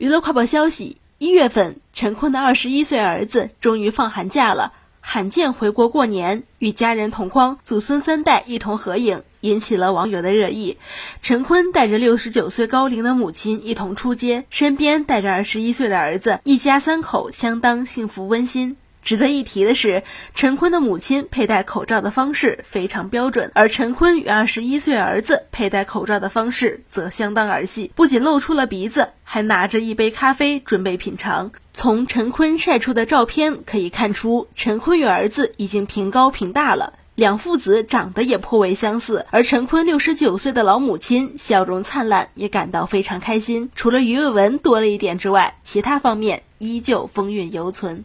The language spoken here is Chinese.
娱乐快报消息：一月份，陈坤的二十一岁儿子终于放寒假了，罕见回国过年，与家人同框，祖孙三代一同合影，引起了网友的热议。陈坤带着六十九岁高龄的母亲一同出街，身边带着二十一岁的儿子，一家三口相当幸福温馨。值得一提的是，陈坤的母亲佩戴口罩的方式非常标准，而陈坤与二十一岁儿子佩戴口罩的方式则相当儿戏，不仅露出了鼻子，还拿着一杯咖啡准备品尝。从陈坤晒出的照片可以看出，陈坤与儿子已经平高平大了，两父子长得也颇为相似。而陈坤六十九岁的老母亲笑容灿烂，也感到非常开心。除了鱼尾纹多了一点之外，其他方面依旧风韵犹存。